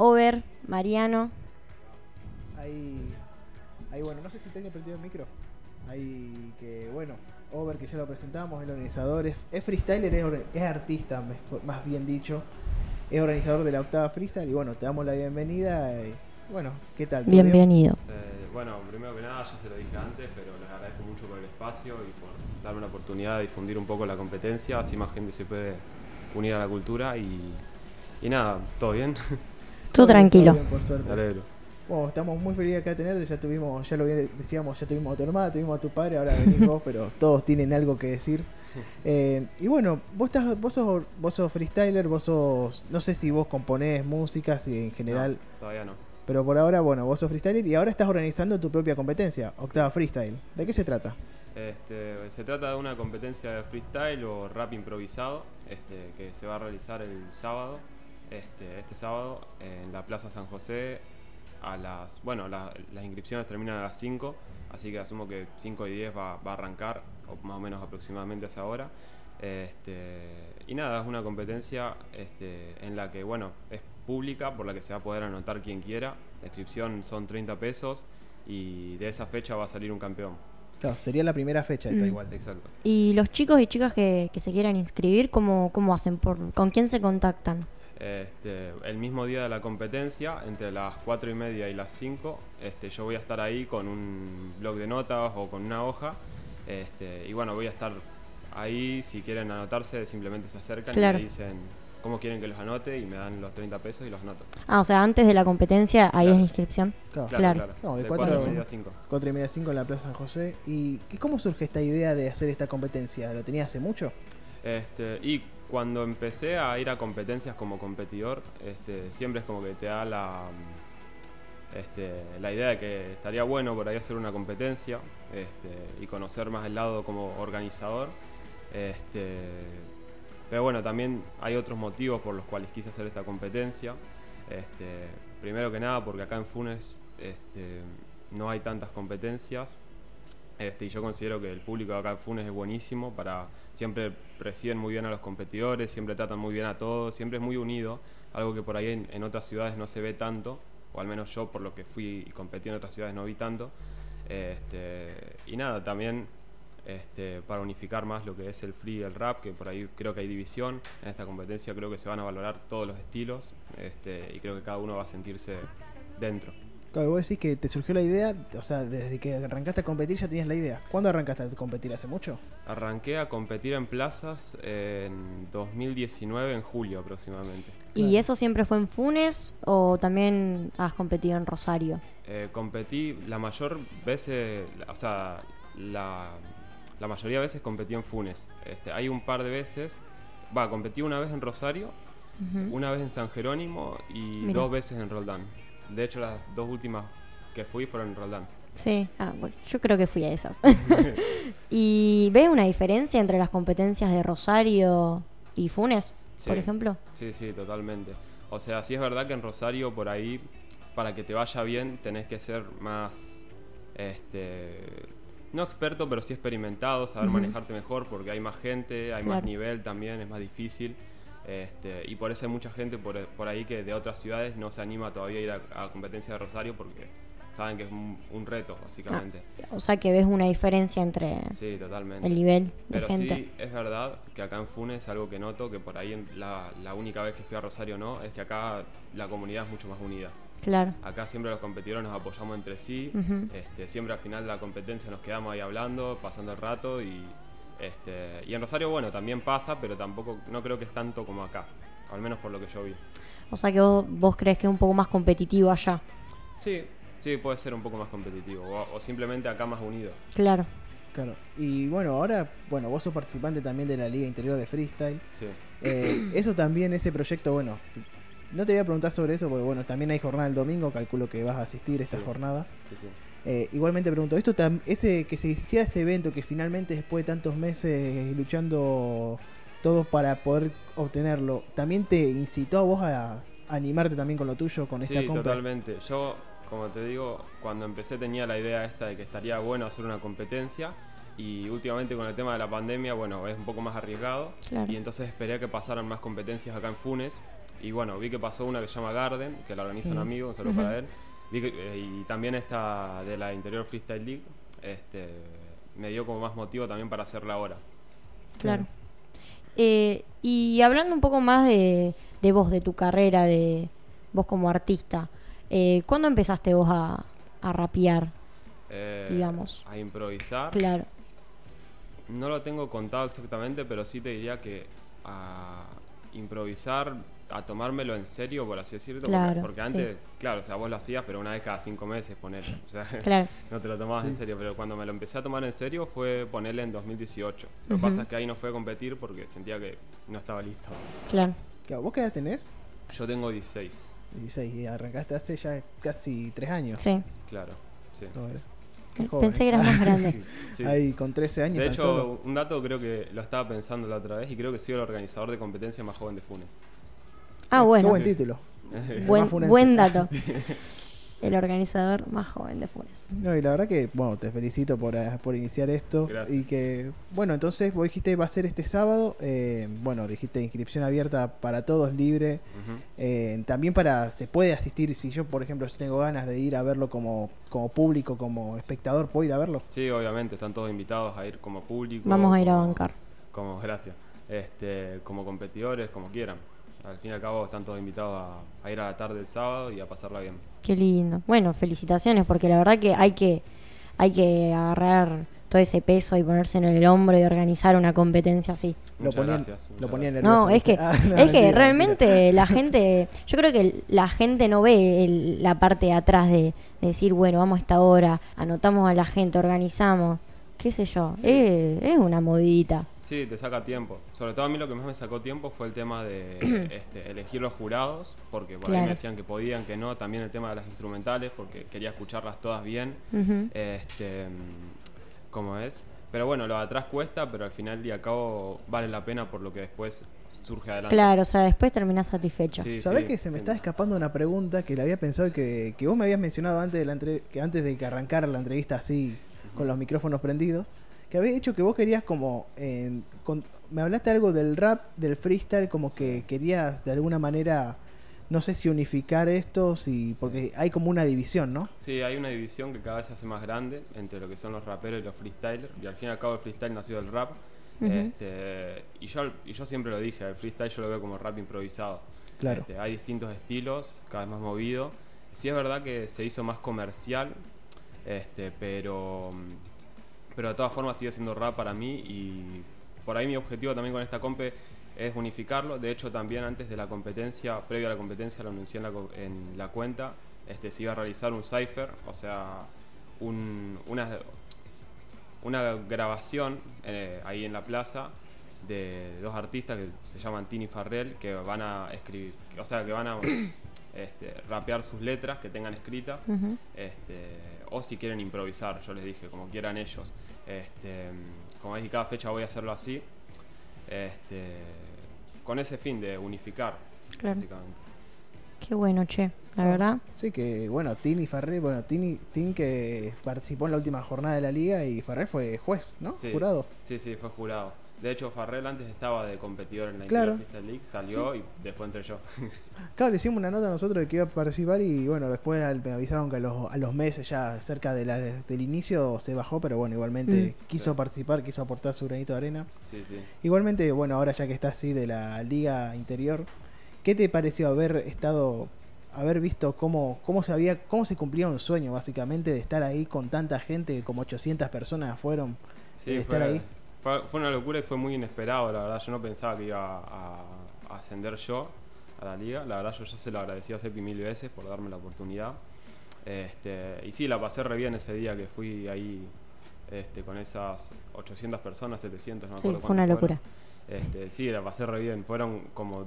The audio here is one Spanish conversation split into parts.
Over, Mariano. Ahí, ahí bueno, no sé si tengo prendido el micro. Ahí que, bueno, Over, que ya lo presentamos, el organizador, es, es freestyler, es, artista, más bien dicho. Es organizador de la octava freestyle y bueno, te damos la bienvenida. y, bueno, ¿qué tal? Bienvenido. Eh, bueno, primero que nada, ya se lo dije antes, pero les agradezco mucho por el espacio y por darme la oportunidad de difundir un poco la competencia, así más gente se puede unir a la cultura y, y nada, ¿todo bien? Tú tranquilo. bien, por suerte. Bueno, estamos muy felices acá de tenerte, ya tuvimos, ya lo bien decíamos, ya tuvimos a tu hermana, tuvimos a tu padre, ahora venís vos, pero todos tienen algo que decir. Eh, y bueno, vos estás, vos sos, vos sos freestyler, vos sos, no sé si vos componés música, si en general, No, todavía no. pero por ahora, bueno, vos sos freestyler y ahora estás organizando tu propia competencia, Octava Freestyle. ¿De qué se trata? Este, se trata de una competencia de freestyle o rap improvisado este, que se va a realizar el sábado, este, este sábado en la Plaza San José a las, bueno, la- las inscripciones terminan a las 5, así que asumo que 5 y 10 va, va a arrancar, o más o menos aproximadamente a esa hora. Este, y nada, es una competencia este, en la que, bueno, es pública, por la que se va a poder anotar quien quiera. La inscripción son 30 pesos y de esa fecha va a salir un campeón. Claro, sería la primera fecha esta Mm. igual. Exacto. Y los chicos y chicas que, que se quieran inscribir, ¿cómo, cómo hacen? Por, ¿Con quién se contactan? Este, el mismo día de la competencia, entre las 4 y media y las 5, este, yo voy a estar ahí con un blog de notas o con una hoja. Este, y bueno, voy a estar ahí. Si quieren anotarse, simplemente se acercan Claro. y me dicen cómo quieren que los anote y me dan los 30 pesos y los anoto. Ah, o sea, antes de la competencia, ahí Claro. es la inscripción. Claro, Claro. No, de de cuatro 4 a y media a 5. Cuatro y media cinco en la Plaza San José. ¿Y cómo surge esta idea de hacer esta competencia? ¿Lo tenías hace mucho? Este, y cuando empecé a ir a competencias como competidor, este, siempre es como que te da la, mm, este, la idea de que estaría bueno por ahí hacer una competencia este, y conocer más el lado como organizador. Pero bueno, también hay otros motivos por los cuales quise hacer esta competencia. Primero que nada, porque acá en Funes no hay tantas competencias. Este, y yo considero que el público de acá en Funes es buenísimo para siempre reciben muy bien a los competidores, siempre tratan muy bien a todos, siempre es muy unido, algo que por ahí en, en otras ciudades no se ve tanto, o al menos yo por lo que fui y competí en otras ciudades no vi tanto. Este, y nada, también este, para unificar más lo que es el free y el rap, que por ahí creo que hay división. En esta competencia creo que se van a valorar todos los estilos este, y creo que cada uno va a sentirse dentro. Claro, vos decís que te surgió la idea, o sea, desde que arrancaste a competir ya tenías la idea. ¿Cuándo arrancaste a competir? ¿Hace mucho? Arranqué a competir en plazas en 2019, en julio aproximadamente. ¿Y Claro. eso siempre fue en Funes o también has competido en Rosario? Eh, competí la mayor veces, o sea, la, la mayoría de veces competí en Funes. Este, hay un par de veces, va, competí una vez en Rosario, una vez en San Jerónimo y Mira. dos veces en Roldán. De hecho, las dos últimas que fui fueron en Roldán. Sí, ah, bueno, yo creo que fui a esas. ¿Y ves una diferencia entre las competencias de Rosario y Funes, por ejemplo? Sí, sí, totalmente. O sea, sí es verdad que en Rosario por ahí, para que te vaya bien, tenés que ser más, este, no experto, pero sí experimentado, saber manejarte mejor porque hay más gente, hay Claro. más nivel también, es más difícil. Este, y por eso hay mucha gente por, por ahí que de otras ciudades no se anima todavía a ir a, a competencia de Rosario porque saben que es un, un reto, básicamente. O sea que ves una diferencia entre Sí, totalmente. el nivel de Pero gente. sí, es verdad que acá en Funes algo que noto, que por ahí en la, la única vez que fui a Rosario no, es que acá la comunidad es mucho más unida. Claro. Acá siempre los competidores nos apoyamos entre sí, este, siempre al final de la competencia nos quedamos ahí hablando, pasando el rato y, este, y en Rosario, bueno, también pasa, pero tampoco, no creo que es tanto como acá, al menos por lo que yo vi. O sea que vos, vos crees que es un poco más competitivo allá. Sí, sí, puede ser un poco más competitivo, o, o simplemente acá más unido. Claro. Claro. Y bueno, ahora, bueno, vos sos participante también de la Liga Interior de Freestyle. Sí. Eh, eso también, ese proyecto, bueno, no te voy a preguntar sobre eso porque, bueno, también hay jornada el domingo, calculo que vas a asistir a esta Sí. jornada. Sí, sí. Eh, igualmente pregunto, esto tam- ese que se hiciera ese evento que finalmente después de tantos meses luchando todos para poder obtenerlo, ¿también te incitó a vos a, a animarte también con lo tuyo, con esta Sí, compra? totalmente. Yo, como te digo, cuando empecé tenía la idea esta de que estaría bueno hacer una competencia y últimamente con el tema de la pandemia, bueno, es un poco más arriesgado Claro. y entonces esperé a que pasaran más competencias acá en Funes y bueno, vi que pasó una que se llama Garden, que la organiza un amigo, un saludo para él. Eh, y también esta de la Interior Freestyle League, este, me dio como más motivo también para hacerla ahora. Claro. Eh, y hablando un poco más de, de vos, de tu carrera, de vos como artista, eh, ¿cuándo empezaste vos a, a rapear? Eh, Digamos. A improvisar. Claro, No lo tengo contado exactamente, pero sí te diría que a improvisar, a tomármelo en serio, por así decirlo. porque- Claro, porque, antes, claro, o sea, vos lo hacías, pero una vez cada cinco meses, poner. O sea, claro. no te lo tomabas en serio. Pero cuando me lo empecé a tomar en serio fue ponerle en 2018. Lo que pasa es que ahí no fue a competir porque sentía que no estaba listo. Claro. ¿Vos qué edad tenés? Yo tengo 16, 16 y arrancaste hace ya casi 3 años. Sí. claro. Sí. No. Qué joven. Pensé que eras más grande. Sí. Ahí con 13 años De tan hecho, solo. un dato creo que lo estaba pensando la otra vez y creo que soy el organizador de competencia más joven de Funes. Ah, Qué bueno. buen título. Buen, buen dato. El organizador más joven de Funes. No, y la verdad que, bueno, te felicito por, eh, por iniciar esto. Gracias. Y que, bueno, entonces vos dijiste va a ser este sábado. eh, bueno, dijiste inscripción abierta para todos, libre. Eh, también para, se puede asistir, si yo, por ejemplo, tengo ganas de ir a verlo como, como público, como espectador, ¿puedo ir a verlo? Sí, obviamente, están todos invitados a ir como público. Vamos a ir a bancar. Como, gracias. Este, como competidores, como quieran. Al fin y al cabo están todos invitados a, a ir a la tarde del sábado y a pasarla bien. Qué lindo. Bueno, felicitaciones, porque la verdad que hay que, hay que agarrar todo ese peso y ponerse en el hombro y organizar una competencia así. Lo Muchas ponía, gracias. lo muchas ponía gracias. nervioso. No, es que, Ah, no, es que mentira, realmente mentira. la gente, yo creo que la gente no ve el- la parte de atrás de, de decir, bueno, vamos a esta hora, anotamos a la gente, organizamos, qué sé yo, Sí. es, es una movidita. Sí, te saca tiempo. Sobre todo a mí lo que más me sacó tiempo fue el tema de este, elegir los jurados, porque por ahí Claro. me decían que podían, que no. También el tema de las instrumentales, porque quería escucharlas todas bien. Ujú. Este, mm, ¿Cómo es? Pero bueno, lo de atrás cuesta, pero al final y al cabo vale la pena por lo que después surge adelante. Claro, o sea, después terminás satisfecho. Sí. ¿Sabés que se me sí. está escapando una pregunta que le había pensado que, que vos me habías mencionado antes de, la entre- que antes de que arrancara la entrevista así, con los micrófonos prendidos? Que había dicho que vos querías como... eh, con- me hablaste algo del rap, del freestyle, como que querías de alguna manera, no sé si unificar esto, si, porque hay como una división, ¿no? Sí, hay una división que cada vez se hace más grande entre lo que son los raperos y los freestylers. Y al fin y al cabo el freestyle nació del rap. Este, y, yo, y yo siempre lo dije, el freestyle yo lo veo como rap improvisado. Claro. Este, hay distintos estilos, cada vez más movido. Sí es verdad que se hizo más comercial, este, pero, pero de todas formas sigue siendo rap para mí y por ahí mi objetivo también con esta compe es unificarlo. De hecho, también antes de la competencia, previo a la competencia, lo anuncié en la, en la cuenta, este, se iba a realizar un cipher, o sea, un- una, una grabación eh, ahí en la plaza de dos artistas que se llaman Tini Farrell que van a escribir, o sea, que van a este, rapear sus letras que tengan escritas, este, o si quieren improvisar, yo les dije, como quieran ellos. Este, como dije, cada fecha voy a hacerlo así, este, con ese fin de unificar, Claro. Qué bueno, che, la verdad. Sí, que bueno, Tini Farrell, bueno, Tini, Tin que participó en la última jornada de la liga y Farrell fue juez, ¿no? Sí. Jurado. Sí, sí, fue jurado. De hecho, Farrell antes estaba de competidor en la Claro. League, salió y después entré yo. Claro, le hicimos una nota a nosotros de que iba a participar y bueno, después me avisaron que a los, a los meses ya cerca de la- del inicio se bajó, pero bueno, igualmente Mm. quiso Sí. participar, quiso aportar su granito de arena. sí, sí. Igualmente, bueno, ahora ya que está así de la liga interior, ¿qué te pareció haber estado, haber visto cómo, cómo se había, cómo se cumplía un sueño básicamente de estar ahí con tanta gente, como 800 personas fueron, Sí, fue, estar ahí? Fue, fue una locura y fue muy inesperado, la verdad. Yo no pensaba que iba a, a ascender yo a la liga. La verdad, yo ya se lo agradecí a Sepi mil veces por darme la oportunidad. Este, y sí, la pasé re bien ese día que fui ahí este, con esas 800 personas, 700, no me Sí, acuerdo fue una locura. fueron. Este, sí, la pasé re bien. Fueron como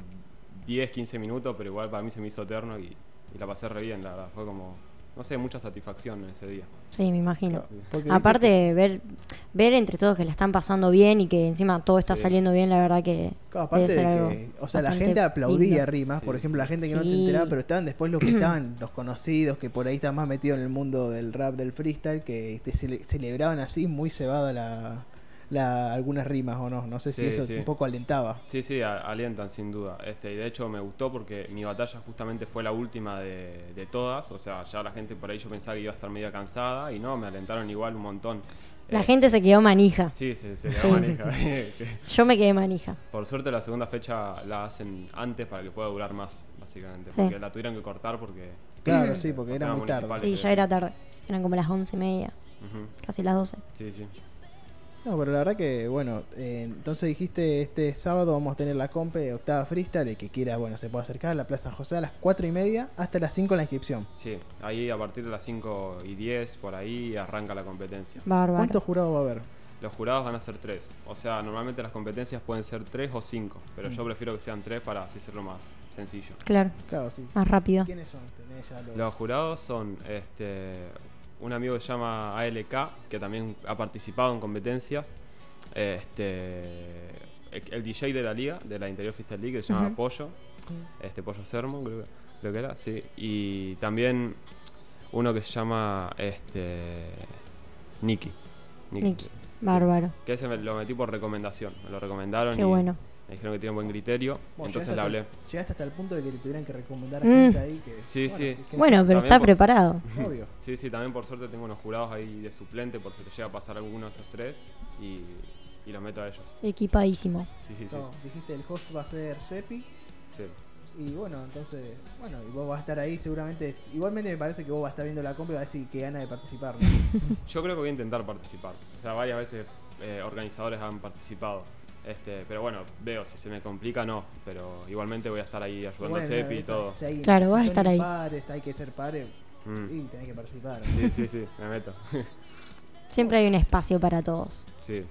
10, 15 minutos, pero igual para mí se me hizo eterno y, y la pasé re bien, la verdad. Fue como, no sé, mucha satisfacción en ese día. Sí, me imagino. Aparte, ver, ver entre todos que la están pasando bien y que encima todo está Sí. saliendo bien, la verdad que. Claro, aparte debe de que, o sea, la gente aplaudía lindo. rimas, Sí, por ejemplo, la gente que no se enteraba, pero estaban después los que estaban, los conocidos, que por ahí están más metidos en el mundo del rap, del freestyle, que te cele- celebraban así, muy cebada la, la, algunas rimas o no. No sé si Sí, eso sí. un poco alentaba. Sí, sí, a- alientan sin duda. Este, y de hecho me gustó porque mi batalla justamente fue la última de, de todas. O sea, ya la gente por ahí yo pensaba que iba a estar media cansada y no, me alentaron igual un montón. La Eh, gente se quedó manija. Sí, se, se Sí. quedó manija. Yo me quedé manija. Por suerte la segunda fecha la hacen antes para que pueda durar más, básicamente. Sí. Porque la tuvieron que cortar porque... Claro, sí, porque era muy tarde. Sí, ya era tarde. Eran como las once y media, casi las doce. Sí, sí. No, pero la verdad que, bueno, eh, entonces dijiste este sábado vamos a tener la compe octava freestyle. El que quiera, bueno, se puede acercar a la Plaza José a las 4 y media hasta las 5 la inscripción. Sí, ahí a partir de las 5 y 10, por ahí arranca la competencia. Bárbaro. ¿Cuántos jurados va a haber? Los jurados van a ser tres. O sea, normalmente las competencias pueden ser tres o cinco, pero Mm. yo prefiero que sean tres para así hacerlo más sencillo. Claro, Claro, sí. más rápido. ¿Quiénes son? Tenés ya los... Los jurados son este, un amigo que se llama ALK, que también ha participado en competencias. Este, el, DJ de la liga, de la Interior Freestyle League, que se llama. Pollo. Este Pollo Sermon, creo, que- creo que era, sí. Y también uno que se llama este, Nicky. Nicky. Bárbaro. Que ese me lo metí por recomendación. Me lo recomendaron Qué y bueno. Me dijeron que tiene buen criterio. Bueno, entonces llegaste le hasta- hablé. Llegaste hasta el punto de que te tuvieran que recomendar a Mm. gente ahí que... Sí, sí. que- Bueno, pero está por- preparado. Obvio. Sí, sí, también por suerte tengo unos jurados ahí de suplente por si le llega a pasar alguno de esos tres y, y los meto a ellos. Equipadísimo. Sí, sí, sí. Dijiste el host va a ser Sepi. sí. Y bueno, entonces, bueno, y vos vas a estar ahí seguramente. Igualmente me parece que vos vas a estar viendo la compa y vas a decir que gana de participar. ¿no? Yo creo que voy a intentar participar. O sea, varias veces eh, organizadores han participado. Este, pero bueno, veo, si se me complica, no. Pero igualmente voy a estar ahí ayudando Bueno, a Sepi y todo. si hay- Claro, si vas a estar ahí. impares, hay que ser pares Mm. y tenés que participar. Sí, sí, sí, me meto. Siempre hay un espacio para todos. sí.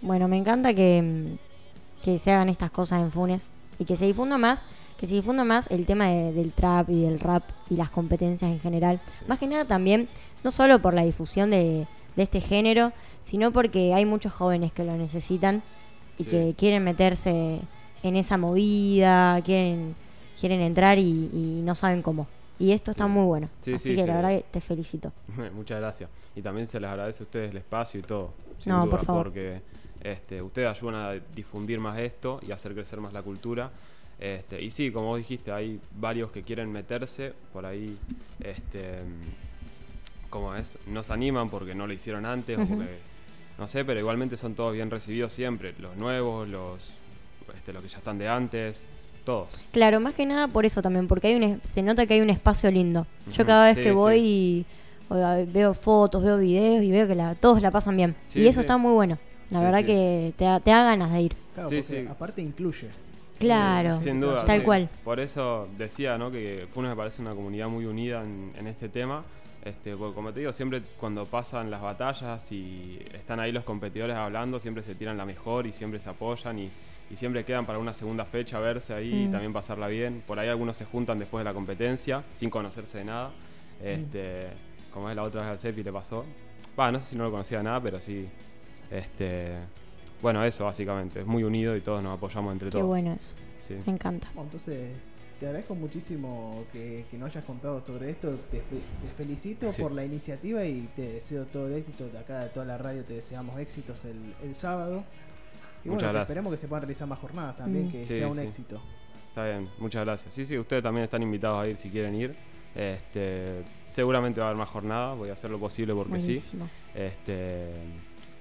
Bueno, me encanta que, que se hagan estas cosas en Funes y que se difunda más, que se difunda más el tema de- del trap y del rap y las competencias en general. Más que nada también, no solo por la difusión de, de este género, sino porque hay muchos jóvenes que lo necesitan y Sí. que quieren meterse en esa movida, quieren, quieren entrar y, y no saben cómo. Y esto está Sí. muy bueno. Sí, Así sí, que la verdad que te felicito. Muchas gracias. Y también se les agradece a ustedes el espacio y todo. Sin No, duda, por favor. porque este, ustedes ayudan a difundir más esto y hacer crecer más la cultura. Este, y sí, como vos dijiste, hay varios que quieren meterse, por ahí, este, ¿cómo es? No se animan porque no lo hicieron antes, o porque, no sé, pero igualmente son todos bien recibidos siempre, los nuevos, los, este, los que ya están de antes, todos. Claro, más que nada por eso también, porque hay un, es- se nota que hay un espacio lindo. Yo cada vez sí, que sí. voy y o, a- veo fotos, veo videos y veo que la, todos la pasan bien. Sí, y eso sí. está muy bueno. La Sí, verdad sí. que te da, te da ganas de ir. Claro, Sí, porque sí. aparte incluye. Claro. Sin duda. Tal sí. cual. Por eso decía, ¿no? Que Funes me parece una comunidad muy unida en, en este tema. Este, porque como te digo, siempre cuando pasan las batallas y están ahí los competidores hablando, siempre se tiran la mejor y siempre se apoyan y, y siempre quedan para una segunda fecha verse ahí y Mm. también pasarla bien. Por ahí algunos se juntan después de la competencia, sin conocerse de nada. Este, Como es la otra vez al Cepi le pasó. Va, no sé si no lo conocía de nada, pero sí. Este, bueno, eso básicamente. Es muy unido y todos nos apoyamos entre Qué todos. bueno eso. Sí. Me encanta. Bueno, entonces, te agradezco muchísimo que, que nos hayas contado sobre esto. Te, fe- te felicito Sí. por la iniciativa y te deseo todo el éxito. De acá, de toda la radio, te deseamos éxitos el, el sábado. Y Muchas bueno, gracias. esperemos que se puedan realizar más jornadas también, Mm. que Sí, sea un sí. éxito. Está bien, muchas gracias. Sí, sí, ustedes también están invitados a ir si quieren ir. Este, seguramente va a haber más jornadas, voy a hacer lo posible porque sí. Buenísimo. Este,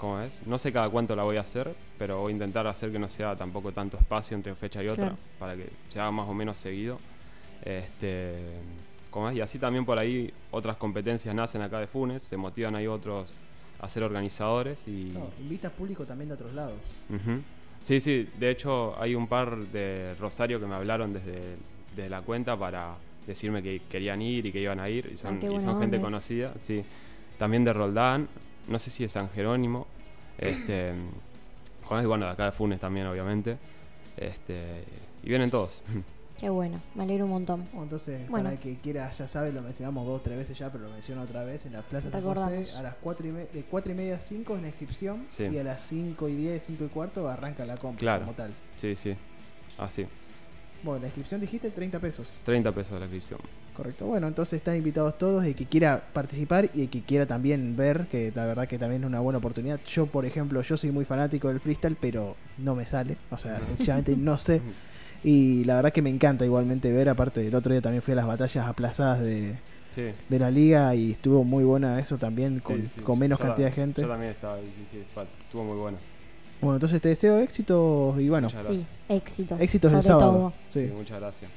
¿Cómo es? No sé cada cuánto la voy a hacer, pero voy a intentar hacer que no sea tampoco tanto espacio entre fecha y otra, Claro. para que se haga más o menos seguido. Este, ¿cómo es? Y así también por ahí otras competencias nacen acá de Funes, se motivan ahí otros a ser organizadores y... No, invitas público también de otros lados. Sí, sí, de hecho hay un par de Rosario que me hablaron desde, desde la cuenta para decirme que querían ir y que iban a ir y son, Ah, y son gente conocida, sí. También de Roldán, no sé si de San Jerónimo, este, Juan, y bueno, de acá de Funes también, obviamente. Este, y vienen todos. Qué bueno. Me alegro un montón. Bueno, entonces, Bueno. para el que quiera, ya sabe, lo mencionamos dos o tres veces ya, pero lo menciono otra vez en la Plaza San José. A las 4 y me- de 4 y media a 5 es la inscripción. Sí. Y a las 5 y 10, 5 y cuarto arranca la compra Claro. como tal. sí, sí, así. Bueno, la inscripción dijiste 30 pesos. 30 pesos la inscripción. Correcto. Bueno, entonces están invitados todos, el que quiera participar y el que quiera también ver, que la verdad que también es una buena oportunidad. Yo, por ejemplo, yo soy muy fanático del freestyle, pero no me sale. O sea, sencillamente no sé. Y la verdad que me encanta igualmente ver, aparte del otro día también fui a las batallas aplazadas de, Sí. de la liga y estuvo muy buena eso también, con, Sí, sí. con menos Yo cantidad de gente. Yo también estaba estuvo muy bueno. Bueno, entonces te deseo éxito y bueno, Sí, éxito. éxitos el sábado. todo. Sí. Sí, muchas gracias.